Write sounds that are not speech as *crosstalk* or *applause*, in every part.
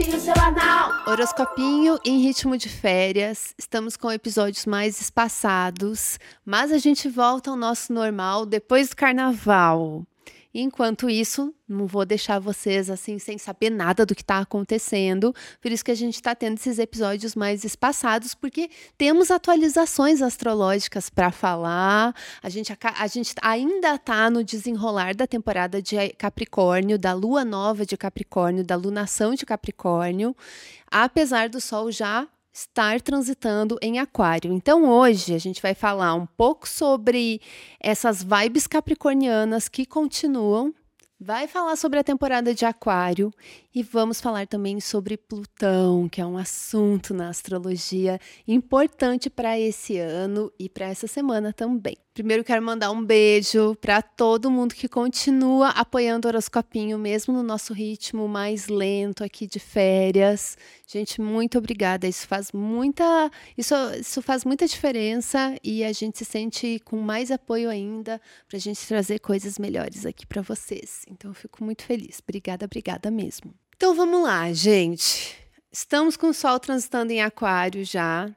horoscopinho. Horoscopinho em ritmo de férias. Estamos com episódios mais espaçados, mas a gente volta ao nosso normal depois do carnaval. Enquanto isso, não vou deixar vocês assim sem saber nada do que está acontecendo. Por isso que a gente está tendo esses episódios mais espaçados, porque temos atualizações astrológicas para falar. A gente, a gente ainda está no desenrolar da temporada de Capricórnio, da lua nova de Capricórnio, da lunação de Capricórnio, apesar do Sol já estar transitando em Aquário. Então, hoje a gente vai falar um pouco sobre essas vibes capricornianas que continuam vai falar sobre a temporada de Aquário e vamos falar também sobre Plutão, que é um assunto na astrologia importante para esse ano e para essa semana também. Primeiro quero mandar um beijo para todo mundo que continua apoiando o horoscopinho mesmo no nosso ritmo mais lento aqui de férias. Gente, muito obrigada. Isso faz muita isso, isso faz muita diferença e a gente se sente com mais apoio ainda para a gente trazer coisas melhores aqui para vocês. Então eu fico muito feliz. Obrigada, obrigada mesmo. Então vamos lá, gente. Estamos com o Sol transitando em Aquário já.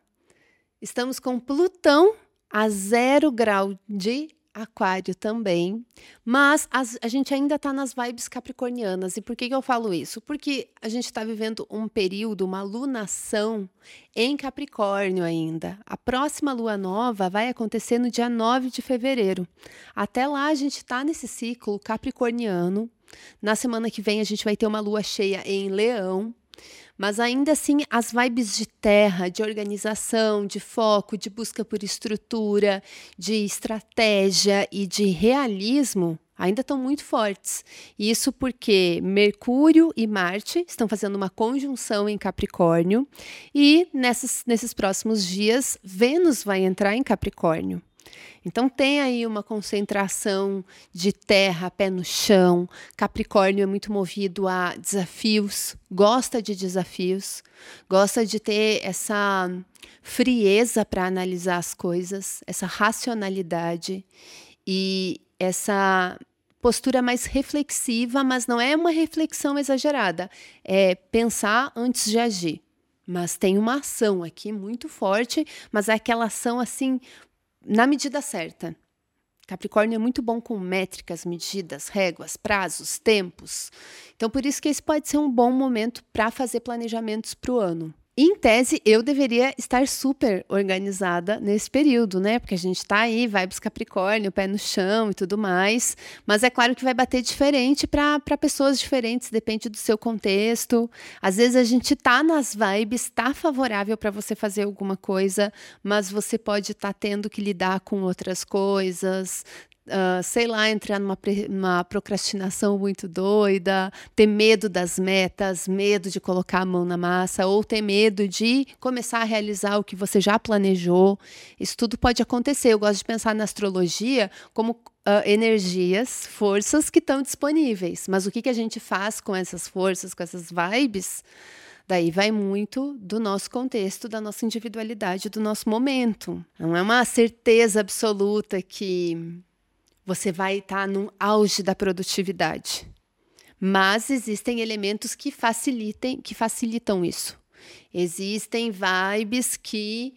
Estamos com Plutão a zero grau de Aquário também, mas as, a gente ainda está nas vibes capricornianas. E por que, que eu falo isso? Porque a gente está vivendo um período, uma lunação em Capricórnio ainda. A próxima lua nova vai acontecer no dia 9 de fevereiro. Até lá a gente está nesse ciclo capricorniano. Na semana que vem a gente vai ter uma lua cheia em Leão. Mas ainda assim, as vibes de terra, de organização, de foco, de busca por estrutura, de estratégia e de realismo ainda estão muito fortes. Isso porque Mercúrio e Marte estão fazendo uma conjunção em Capricórnio e nessas, nesses próximos dias Vênus vai entrar em Capricórnio. Então tem aí uma concentração de terra, pé no chão. Capricórnio é muito movido a desafios, gosta de desafios, gosta de ter essa frieza para analisar as coisas, essa racionalidade e essa postura mais reflexiva, mas não é uma reflexão exagerada, é pensar antes de agir. Mas tem uma ação aqui muito forte, mas é aquela ação assim na medida certa. Capricórnio é muito bom com métricas, medidas, réguas, prazos, tempos. Então, por isso que esse pode ser um bom momento para fazer planejamentos para o ano. Em tese, eu deveria estar super organizada nesse período, né? Porque a gente está aí, vibes Capricórnio, pé no chão e tudo mais. Mas é claro que vai bater diferente para pessoas diferentes, depende do seu contexto. Às vezes a gente tá nas vibes, está favorável para você fazer alguma coisa, mas você pode estar tá tendo que lidar com outras coisas, Uh, sei lá, entrar numa, numa procrastinação muito doida, ter medo das metas, medo de colocar a mão na massa, ou ter medo de começar a realizar o que você já planejou. Isso tudo pode acontecer. Eu gosto de pensar na astrologia como uh, energias, forças que estão disponíveis. Mas o que, que a gente faz com essas forças, com essas vibes? Daí vai muito do nosso contexto, da nossa individualidade, do nosso momento. Não é uma certeza absoluta que você vai estar tá no auge da produtividade. Mas existem elementos que facilitem, que facilitam isso. Existem vibes que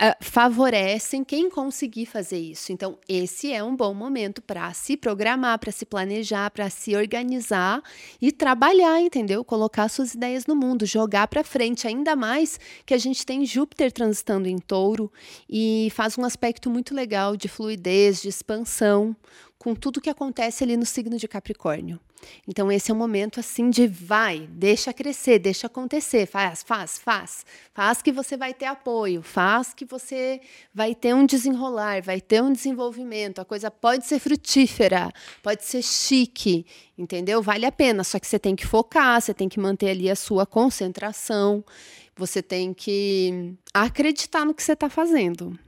uh, favorecem quem conseguir fazer isso. Então, esse é um bom momento para se programar, para se planejar, para se organizar e trabalhar, entendeu? Colocar suas ideias no mundo, jogar para frente. Ainda mais que a gente tem Júpiter transitando em touro e faz um aspecto muito legal de fluidez, de expansão, com tudo que acontece ali no signo de Capricórnio. Então esse é o momento assim de vai, deixa crescer, deixa acontecer, faz, faz, faz. Faz que você vai ter apoio, faz que você vai ter um desenrolar, vai ter um desenvolvimento. A coisa pode ser frutífera, pode ser chique, entendeu? Vale a pena, só que você tem que focar, você tem que manter ali a sua concentração, você tem que acreditar no que você está fazendo,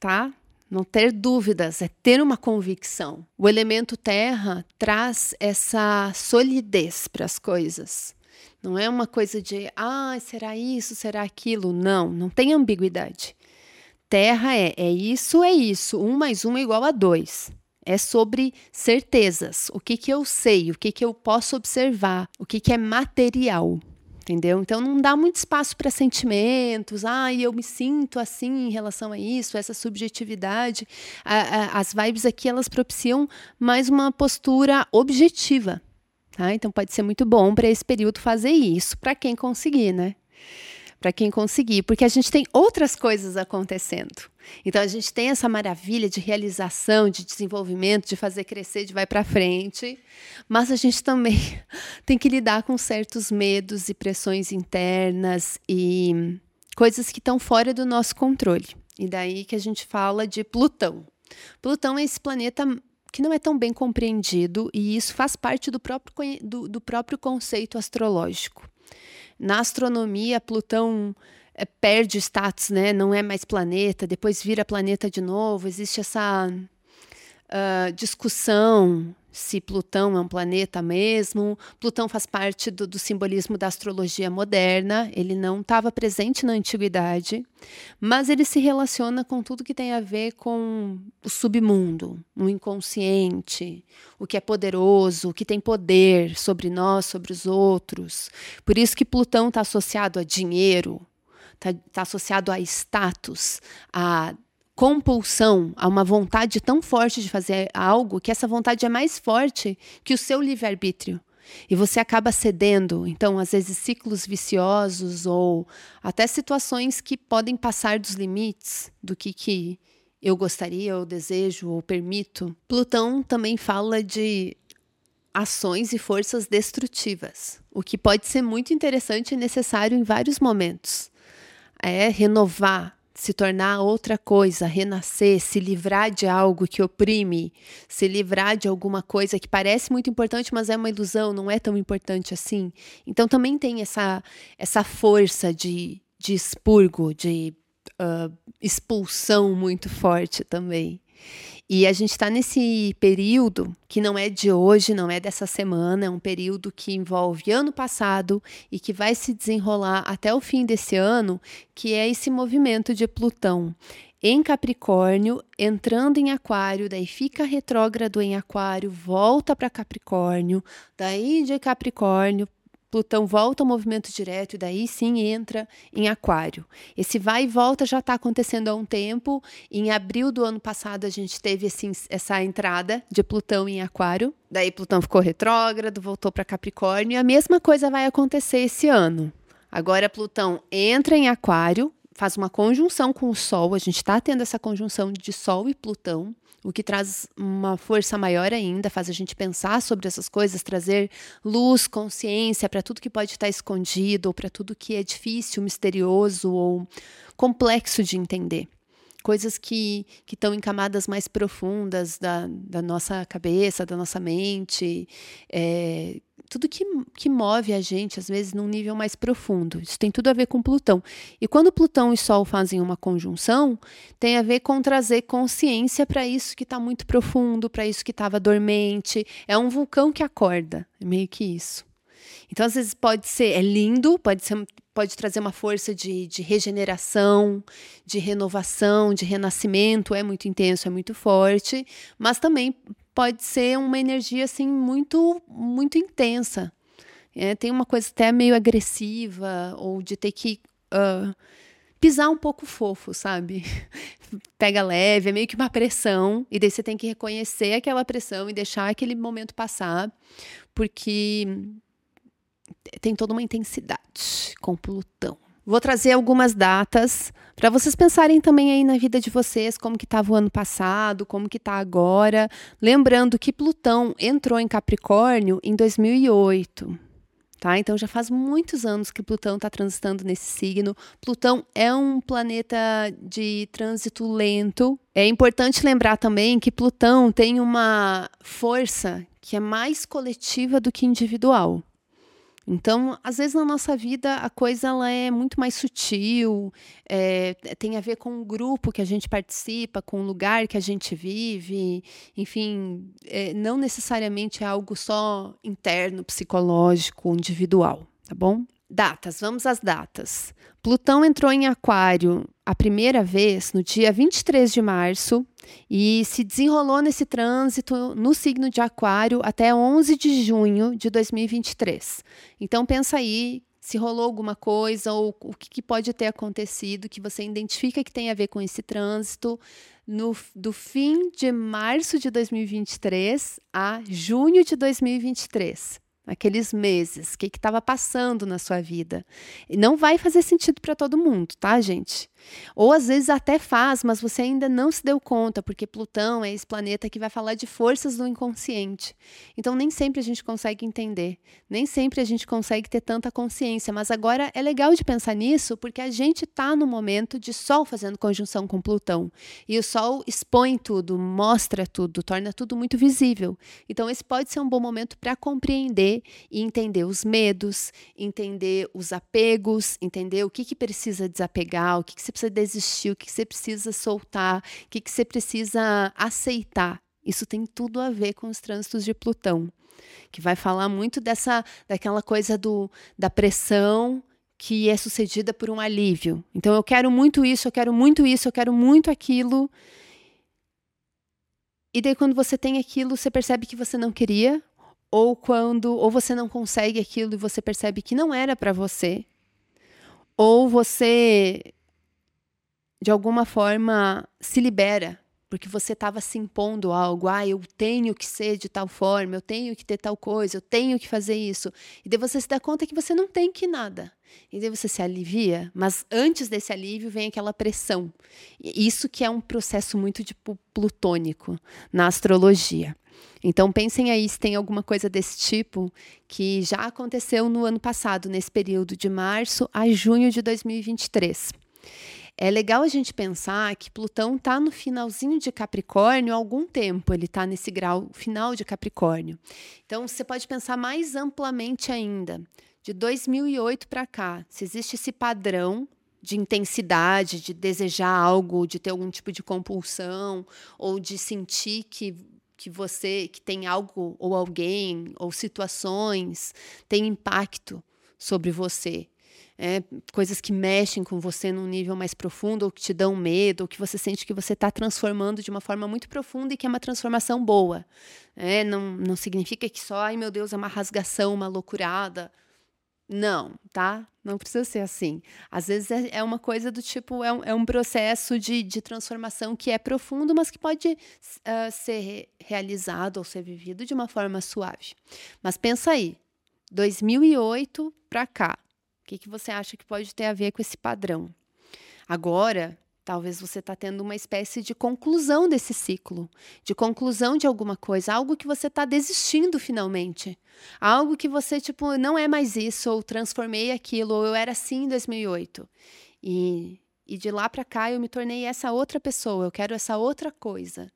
tá? Não ter dúvidas, é ter uma convicção. O elemento terra traz essa solidez para as coisas. Não é uma coisa de, ah, será isso, será aquilo. Não, não tem ambiguidade. Terra é, é isso, é isso. Um mais um é igual a dois. É sobre certezas. O que, que eu sei, o que, que eu posso observar, o que, que é material entendeu? Então não dá muito espaço para sentimentos, ah, eu me sinto assim em relação a isso, essa subjetividade. A, a, as vibes aqui elas propiciam mais uma postura objetiva, tá? Então pode ser muito bom para esse período fazer isso, para quem conseguir, né? Para quem conseguir, porque a gente tem outras coisas acontecendo. Então a gente tem essa maravilha de realização, de desenvolvimento, de fazer crescer, de vai para frente, mas a gente também *laughs* tem que lidar com certos medos e pressões internas e coisas que estão fora do nosso controle. E daí que a gente fala de Plutão. Plutão é esse planeta que não é tão bem compreendido e isso faz parte do próprio, do, do próprio conceito astrológico. Na astronomia, Plutão é, perde status, né? Não é mais planeta, depois vira planeta de novo. Existe essa uh, discussão se Plutão é um planeta mesmo. Plutão faz parte do, do simbolismo da astrologia moderna. Ele não estava presente na antiguidade, mas ele se relaciona com tudo que tem a ver com o submundo, o inconsciente, o que é poderoso, o que tem poder sobre nós, sobre os outros. Por isso que Plutão está associado a dinheiro, está tá associado a status, a compulsão, a uma vontade tão forte de fazer algo que essa vontade é mais forte que o seu livre-arbítrio. E você acaba cedendo, então, às vezes, ciclos viciosos ou até situações que podem passar dos limites do que, que eu gostaria, ou desejo, ou permito. Plutão também fala de ações e forças destrutivas, o que pode ser muito interessante e necessário em vários momentos é renovar, se tornar outra coisa, renascer, se livrar de algo que oprime, se livrar de alguma coisa que parece muito importante, mas é uma ilusão, não é tão importante assim. Então também tem essa, essa força de, de expurgo, de uh, expulsão muito forte também. E a gente está nesse período que não é de hoje, não é dessa semana, é um período que envolve ano passado e que vai se desenrolar até o fim desse ano, que é esse movimento de Plutão em Capricórnio, entrando em Aquário, daí fica retrógrado em Aquário, volta para Capricórnio, daí de Capricórnio Plutão volta ao movimento direto e daí sim entra em Aquário. Esse vai e volta já está acontecendo há um tempo. Em abril do ano passado a gente teve essa entrada de Plutão em Aquário. Daí Plutão ficou retrógrado, voltou para Capricórnio. E a mesma coisa vai acontecer esse ano. Agora Plutão entra em Aquário, faz uma conjunção com o Sol. A gente está tendo essa conjunção de Sol e Plutão o que traz uma força maior ainda, faz a gente pensar sobre essas coisas, trazer luz, consciência para tudo que pode estar escondido, ou para tudo que é difícil, misterioso ou complexo de entender. Coisas que, que estão em camadas mais profundas da, da nossa cabeça, da nossa mente, é, tudo que, que move a gente, às vezes, num nível mais profundo. Isso tem tudo a ver com Plutão. E quando Plutão e Sol fazem uma conjunção, tem a ver com trazer consciência para isso que está muito profundo, para isso que estava dormente. É um vulcão que acorda, é meio que isso. Então, às vezes, pode ser, é lindo, pode ser, pode trazer uma força de, de regeneração, de renovação, de renascimento, é muito intenso, é muito forte, mas também pode ser uma energia assim muito muito intensa. É, tem uma coisa até meio agressiva ou de ter que uh, pisar um pouco fofo, sabe? *laughs* Pega leve, é meio que uma pressão e daí você tem que reconhecer aquela pressão e deixar aquele momento passar, porque tem toda uma intensidade com Plutão. Vou trazer algumas datas para vocês pensarem também aí na vida de vocês, como que estava o ano passado, como que está agora. Lembrando que Plutão entrou em Capricórnio em 2008. Tá? Então já faz muitos anos que Plutão está transitando nesse signo. Plutão é um planeta de trânsito lento. É importante lembrar também que Plutão tem uma força que é mais coletiva do que individual. Então, às vezes na nossa vida a coisa ela é muito mais sutil, é, tem a ver com o grupo que a gente participa, com o lugar que a gente vive, enfim, é, não necessariamente é algo só interno, psicológico, individual, tá bom? Datas, vamos às datas. Plutão entrou em Aquário a primeira vez no dia 23 de março e se desenrolou nesse trânsito no signo de Aquário até 11 de junho de 2023. Então pensa aí se rolou alguma coisa ou o que, pode ter acontecido que você identifica que tem a ver com esse trânsito no, do fim de março de 2023 a junho de 2023 aqueles meses, o que estava passando na sua vida. E não vai fazer sentido para todo mundo, tá, gente? Ou às vezes até faz, mas você ainda não se deu conta, porque Plutão é esse planeta que vai falar de forças do inconsciente. Então nem sempre a gente consegue entender, nem sempre a gente consegue ter tanta consciência, mas agora é legal de pensar nisso, porque a gente está no momento de Sol fazendo conjunção com Plutão. E o Sol expõe tudo, mostra tudo, torna tudo muito visível. Então esse pode ser um bom momento para compreender e entender os medos, entender os apegos, entender o que, que precisa desapegar, o que, que você precisa desistir, o que você precisa soltar, o que você precisa aceitar. Isso tem tudo a ver com os trânsitos de Plutão, que vai falar muito dessa daquela coisa do, da pressão que é sucedida por um alívio. Então eu quero muito isso, eu quero muito isso, eu quero muito aquilo. E daí quando você tem aquilo, você percebe que você não queria, ou quando ou você não consegue aquilo e você percebe que não era para você, ou você de alguma forma se libera, porque você estava se impondo algo, ah, eu tenho que ser de tal forma, eu tenho que ter tal coisa, eu tenho que fazer isso. E daí você se dá conta que você não tem que nada. E daí você se alivia, mas antes desse alívio vem aquela pressão. Isso que é um processo muito tipo plutônico na astrologia. Então pensem aí se tem alguma coisa desse tipo que já aconteceu no ano passado, nesse período de março a junho de 2023. É legal a gente pensar que Plutão está no finalzinho de Capricórnio há algum tempo, ele está nesse grau final de Capricórnio. Então você pode pensar mais amplamente ainda, de 2008 para cá, se existe esse padrão de intensidade, de desejar algo, de ter algum tipo de compulsão ou de sentir que que você que tem algo ou alguém ou situações tem impacto sobre você é, coisas que mexem com você num nível mais profundo, ou que te dão medo, ou que você sente que você está transformando de uma forma muito profunda e que é uma transformação boa. É, não, não significa que só, ai meu Deus, é uma rasgação, uma loucurada. Não, tá? Não precisa ser assim. Às vezes é, é uma coisa do tipo, é um, é um processo de, de transformação que é profundo, mas que pode uh, ser realizado ou ser vivido de uma forma suave. Mas pensa aí, 2008 para cá, o que, que você acha que pode ter a ver com esse padrão? Agora, talvez você está tendo uma espécie de conclusão desse ciclo, de conclusão de alguma coisa, algo que você está desistindo finalmente, algo que você tipo não é mais isso, ou transformei aquilo, ou eu era assim em 2008 e e de lá para cá eu me tornei essa outra pessoa, eu quero essa outra coisa.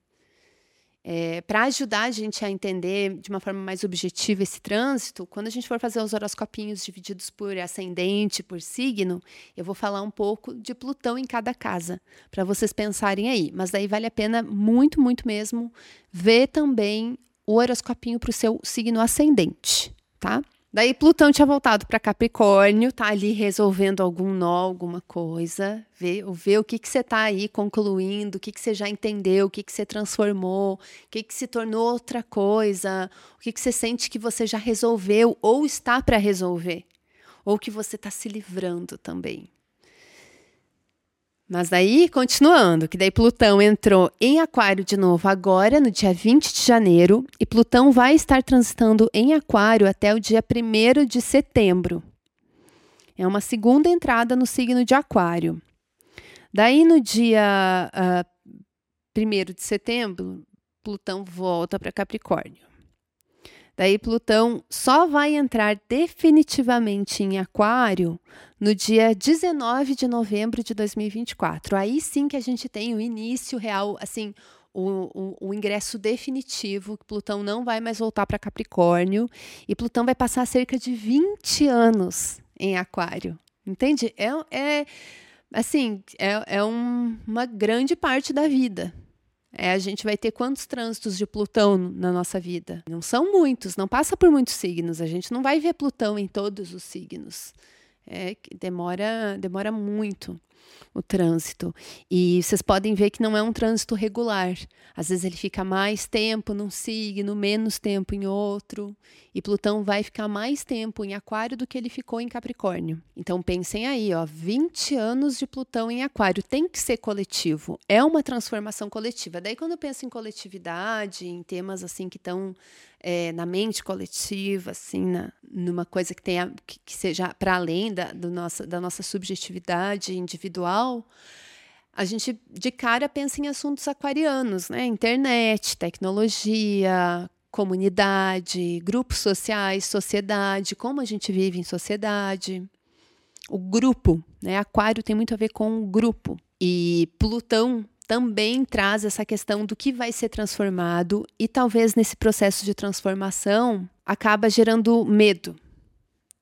É, para ajudar a gente a entender de uma forma mais objetiva esse trânsito, quando a gente for fazer os horoscopinhos divididos por ascendente, por signo, eu vou falar um pouco de Plutão em cada casa, para vocês pensarem aí. Mas daí vale a pena muito, muito mesmo ver também o horoscopinho para o seu signo ascendente, tá? Daí Plutão tinha voltado para Capricórnio, tá ali resolvendo algum nó, alguma coisa, ver, ver o que, que você está aí concluindo, o que, que você já entendeu, o que, que você transformou, o que, que se tornou outra coisa, o que, que você sente que você já resolveu ou está para resolver, ou que você está se livrando também. Mas daí, continuando, que daí Plutão entrou em Aquário de novo agora, no dia 20 de janeiro, e Plutão vai estar transitando em Aquário até o dia 1 de setembro. É uma segunda entrada no signo de Aquário. Daí, no dia uh, ah, 1 de setembro, Plutão volta para Capricórnio. Daí Plutão só vai entrar definitivamente em Aquário no dia 19 de novembro de 2024. Aí sim que a gente tem o início real, assim, o, o, o, ingresso definitivo, Plutão não vai mais voltar para Capricórnio, e Plutão vai passar cerca de 20 anos em Aquário. Entende? É, é assim, é, é um, uma grande parte da vida. É, a gente vai ter quantos trânsitos de Plutão na nossa vida? Não são muitos, não passa por muitos signos. A gente não vai ver Plutão em todos os signos. É, demora, demora muito. O trânsito. E vocês podem ver que não é um trânsito regular. Às vezes ele fica mais tempo num signo, menos tempo em outro. E Plutão vai ficar mais tempo em Aquário do que ele ficou em Capricórnio. Então pensem aí, ó, 20 anos de Plutão em Aquário tem que ser coletivo. É uma transformação coletiva. Daí quando eu penso em coletividade, em temas assim que estão é, na mente coletiva, assim, na, numa coisa que tenha que, que seja para além da, do nossa, da nossa subjetividade individual, a gente de cara pensa em assuntos aquarianos, né? Internet, tecnologia, comunidade, grupos sociais, sociedade, como a gente vive em sociedade. O grupo, né? Aquário tem muito a ver com o grupo. E Plutão também traz essa questão do que vai ser transformado e talvez nesse processo de transformação acaba gerando medo.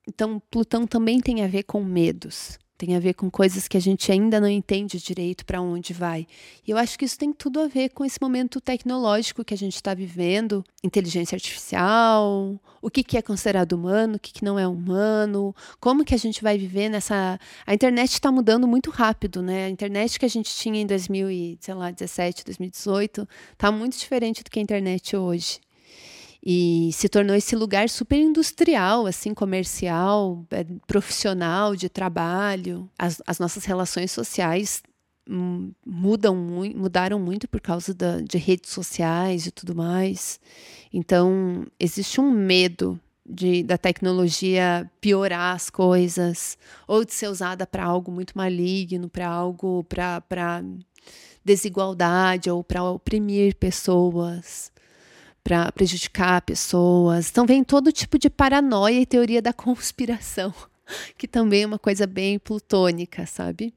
Então, Plutão também tem a ver com medos tem a ver com coisas que a gente ainda não entende direito para onde vai. E eu acho que isso tem tudo a ver com esse momento tecnológico que a gente está vivendo, inteligência artificial, o que, que é considerado humano, o que, que não é humano, como que a gente vai viver nessa. A internet está mudando muito rápido, né? A internet que a gente tinha em 2017, 2018, está muito diferente do que a internet hoje e se tornou esse lugar super industrial, assim, comercial, é, profissional, de trabalho. As, as nossas relações sociais mudam muito, mudaram muito por causa da, de redes sociais e tudo mais. Então, existe um medo de, da tecnologia piorar as coisas, ou de ser usada para algo muito maligno, para algo para desigualdade ou para oprimir pessoas para prejudicar pessoas. Então vem todo tipo de paranoia e teoria da *laughs* conspiração, que também é uma coisa bem plutônica, sabe?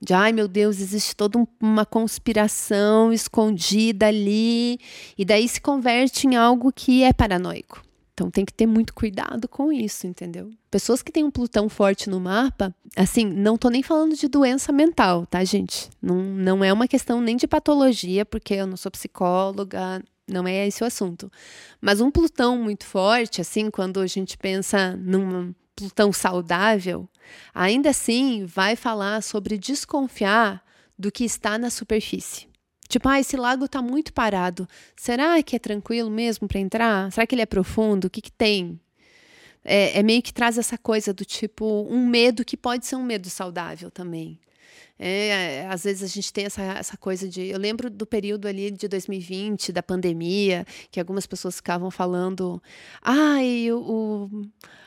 De ai meu Deus, existe toda uma conspiração escondida ali, e daí se converte em algo que é paranoico. Então tem que ter muito cuidado com isso, entendeu? Pessoas que têm um Plutão forte no mapa, assim, não tô nem falando de doença mental, tá, gente? Não, não é uma questão nem de patologia, porque eu não sou psicóloga, não é esse o assunto. Mas um Plutão muito forte, assim, quando a gente pensa num Plutão saudável, ainda assim vai falar sobre desconfiar do que está na superfície. Tipo, ah, esse lago está muito parado. Será que é tranquilo mesmo para entrar? Será que ele é profundo? O que, que tem? É, é meio que traz essa coisa do tipo um medo que pode ser um medo saudável também. É, às vezes a gente tem essa, essa coisa de. Eu lembro do período ali de 2020, da pandemia, que algumas pessoas ficavam falando: ai, ah, o,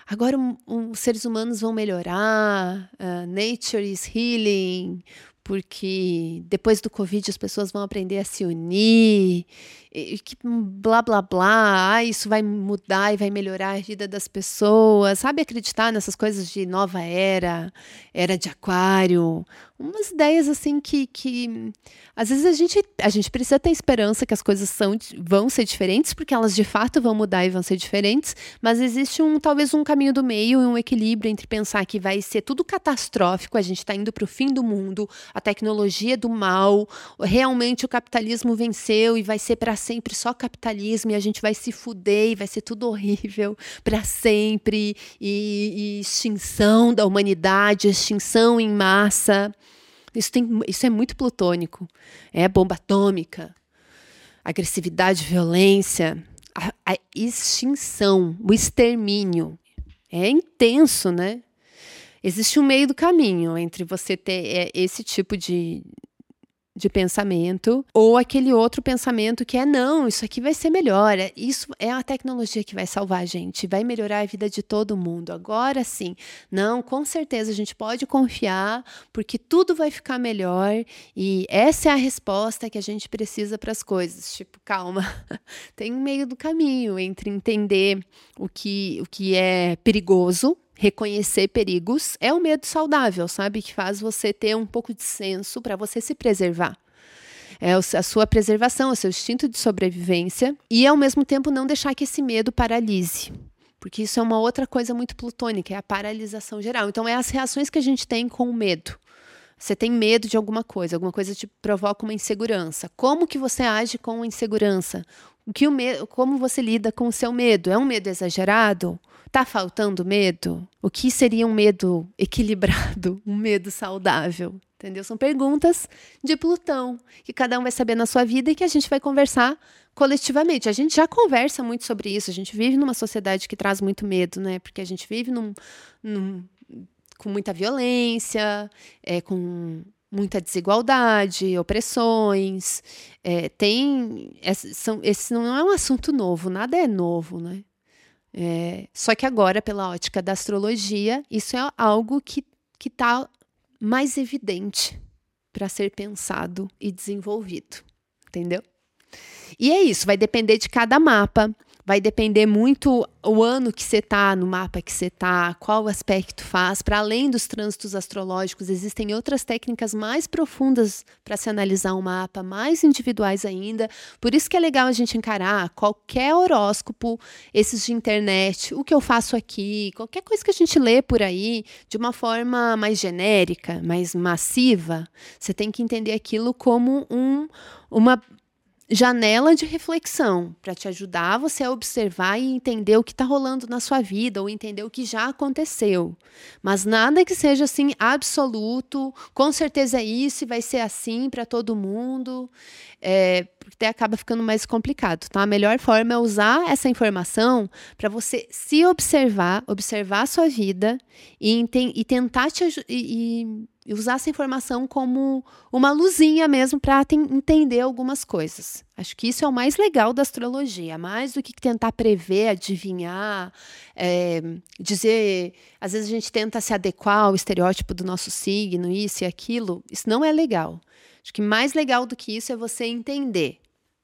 agora os seres humanos vão melhorar, uh, nature is healing, porque depois do Covid as pessoas vão aprender a se unir que blá blá blá, ah, isso vai mudar e vai melhorar a vida das pessoas, sabe? Acreditar nessas coisas de nova era, era de aquário, umas ideias assim que, que às vezes a gente, a gente precisa ter esperança que as coisas são, vão ser diferentes, porque elas de fato vão mudar e vão ser diferentes, mas existe um talvez um caminho do meio e um equilíbrio entre pensar que vai ser tudo catastrófico, a gente está indo para o fim do mundo, a tecnologia do mal, realmente o capitalismo venceu e vai ser para sempre só capitalismo e a gente vai se fuder e vai ser tudo horrível para sempre e, e, extinção da humanidade, extinção em massa. Isso, tem, isso é muito plutônico. É bomba atômica, agressividade, violência, a, a extinção, o extermínio. É intenso, né? Existe um meio do caminho entre você ter é, esse tipo de, de pensamento, ou aquele outro pensamento que é não, isso aqui vai ser melhor, é, isso é a tecnologia que vai salvar a gente, vai melhorar a vida de todo mundo. Agora sim, não, com certeza a gente pode confiar, porque tudo vai ficar melhor e essa é a resposta que a gente precisa para as coisas. Tipo, calma, *laughs* tem um meio do caminho entre entender o que, o que é perigoso reconhecer perigos é o medo saudável, sabe? Que faz você ter um pouco de senso para você se preservar. É a sua preservação, o seu instinto de sobrevivência e, ao mesmo tempo, não deixar que esse medo paralise. Porque isso é uma outra coisa muito plutônica, é a paralisação geral. Então, é as reações que a gente tem com o medo. Você tem medo de alguma coisa, alguma coisa te provoca uma insegurança. Como que você age com a insegurança? O que o medo, como você lida com o seu medo? É um medo exagerado? Tá faltando medo? O que seria um medo equilibrado, *laughs* um medo saudável? Entendeu? São perguntas de Plutão, que cada um vai saber na sua vida e que a gente vai conversar coletivamente. A gente já conversa muito sobre isso, a gente vive numa sociedade que traz muito medo, né? Porque a gente vive num, num com muita violência, é, com muita desigualdade, opressões. É, tem. Esse, são, esse não é um assunto novo, nada é novo, né? É, só que agora, pela ótica da astrologia, isso é algo que está mais evidente para ser pensado e desenvolvido. Entendeu? E é isso, vai depender de cada mapa, vai depender muito o ano que você está, no mapa que você está, qual aspecto faz. Para além dos trânsitos astrológicos, existem outras técnicas mais profundas para se analisar um mapa, mais individuais ainda. Por isso que é legal a gente encarar qualquer horóscopo, esses de internet, o que eu faço aqui, qualquer coisa que a gente lê por aí, de uma forma mais genérica, mais massiva. Você tem que entender aquilo como um, uma janela de reflexão para te ajudar você a observar e entender o que está rolando na sua vida ou entender o que já aconteceu. Mas nada que seja assim absoluto, com certeza é isso e vai ser assim para todo mundo, é, porque acaba ficando mais complicado. Tá? A melhor forma é usar essa informação para você se observar, observar a sua vida e, e tentar te e e usar essa informação como uma luzinha mesmo para entender algumas coisas. Acho que isso é o mais legal da astrologia, mais do que tentar prever, adivinhar, é, dizer. Às vezes a gente tenta se adequar ao estereótipo do nosso signo, isso e aquilo. Isso não é legal. Acho que mais legal do que isso é você entender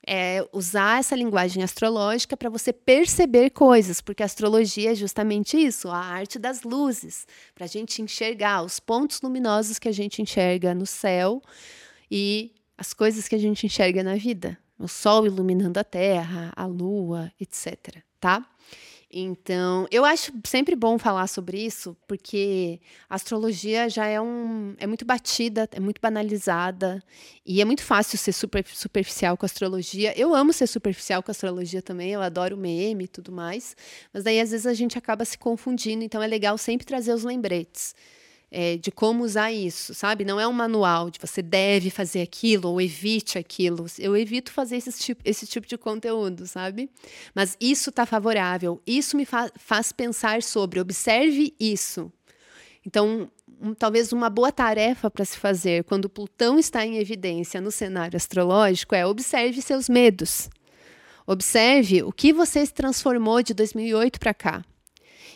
é usar essa linguagem astrológica para você perceber coisas, porque a astrologia é justamente isso, a arte das luzes, para a gente enxergar os pontos luminosos que a gente enxerga no céu e as coisas que a gente enxerga na vida, o sol iluminando a terra, a lua, etc. Tá? Então, eu acho sempre bom falar sobre isso, porque a astrologia já é um é muito batida, é muito banalizada e é muito fácil ser super, superficial com a astrologia. Eu amo ser superficial com a astrologia também, eu adoro meme e tudo mais, mas daí às vezes a gente acaba se confundindo, então é legal sempre trazer os lembretes é, de como usar isso, sabe? Não é um manual de você deve fazer aquilo ou evite aquilo. Eu evito fazer esse tipo, esse tipo de conteúdo, sabe? Mas isso está favorável, isso me fa faz pensar sobre, observe isso. Então, um, talvez uma boa tarefa para se fazer quando Plutão está em evidência no cenário astrológico é observe seus medos. Observe o que você se transformou de 2008 para cá.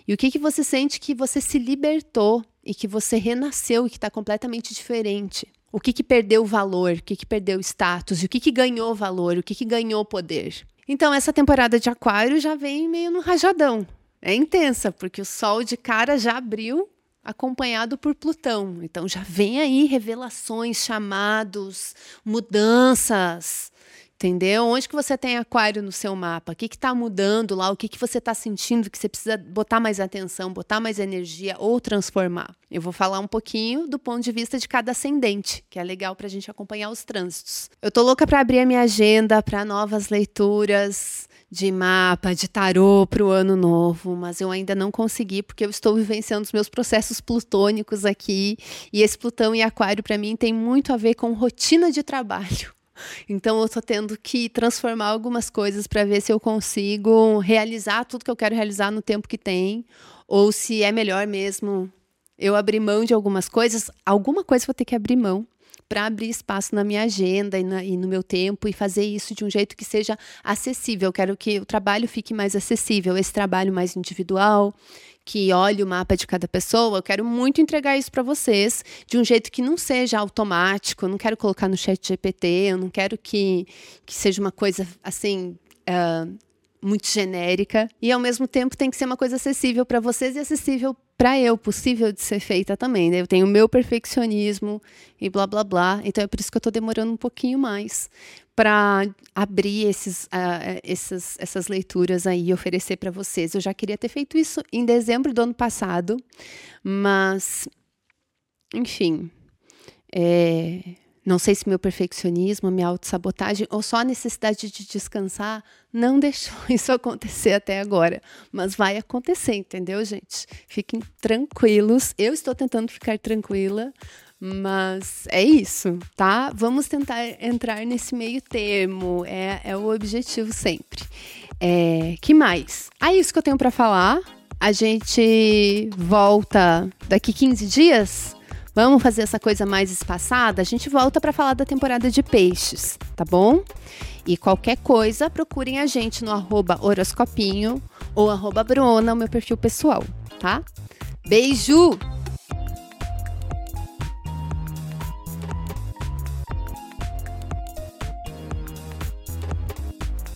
E o que, que você sente que você se libertou e que você renasceu e que está completamente diferente. O que, que perdeu valor, o que, que perdeu status, e o que, que ganhou valor, o que, que ganhou poder. Então, essa temporada de Aquário já vem meio no rajadão. É intensa, porque o Sol de cara já abriu, acompanhado por Plutão. Então, já vem aí revelações, chamados, mudanças, Entendeu? Onde que você tem aquário no seu mapa? O que está mudando lá? O que, que você está sentindo que você precisa botar mais atenção, botar mais energia ou transformar? Eu vou falar um pouquinho do ponto de vista de cada ascendente, que é legal para a gente acompanhar os trânsitos. Eu tô louca para abrir a minha agenda para novas leituras de mapa, de tarô para o ano novo, mas eu ainda não consegui porque eu estou vivenciando os meus processos plutônicos aqui e esse Plutão e Aquário para mim tem muito a ver com rotina de trabalho. Então eu estou tendo que transformar algumas coisas para ver se eu consigo realizar tudo que eu quero realizar no tempo que tem, ou se é melhor mesmo eu abrir mão de algumas coisas. Alguma coisa eu vou ter que abrir mão para abrir espaço na minha agenda e, na, e, no meu tempo e fazer isso de um jeito que seja acessível. Quero que o trabalho fique mais acessível, esse trabalho mais individual, que olhe o mapa de cada pessoa, eu quero muito entregar isso para vocês de um jeito que não seja automático. Eu não quero colocar no chat GPT, eu não quero que, que seja uma coisa assim. Uh, muito genérica e ao mesmo tempo tem que ser uma coisa acessível para vocês e acessível para eu, possível de ser feita também. Né? Eu tenho o meu perfeccionismo e blá blá blá, então é por isso que eu estou demorando um pouquinho mais para abrir esses, uh, essas, essas leituras aí e oferecer para vocês. Eu já queria ter feito isso em dezembro do ano passado, mas enfim, é, Não sei se meu perfeccionismo, minha autossabotagem ou só a necessidade de descansar não *laughs* deixou isso acontecer até agora. Mas vai acontecer, entendeu, gente? Fiquem tranquilos. Eu estou tentando ficar tranquila, mas é isso, tá? Vamos tentar entrar nesse meio termo. É, é o objetivo sempre. É, que mais? É isso que eu tenho para falar. A gente volta daqui 15 dias Vamos fazer essa coisa mais espaçada? A gente volta para falar da temporada de peixes, tá bom? E qualquer coisa, procurem a gente no arroba horoscopinho ou arroba Bruna, o meu perfil pessoal, tá? Beijo!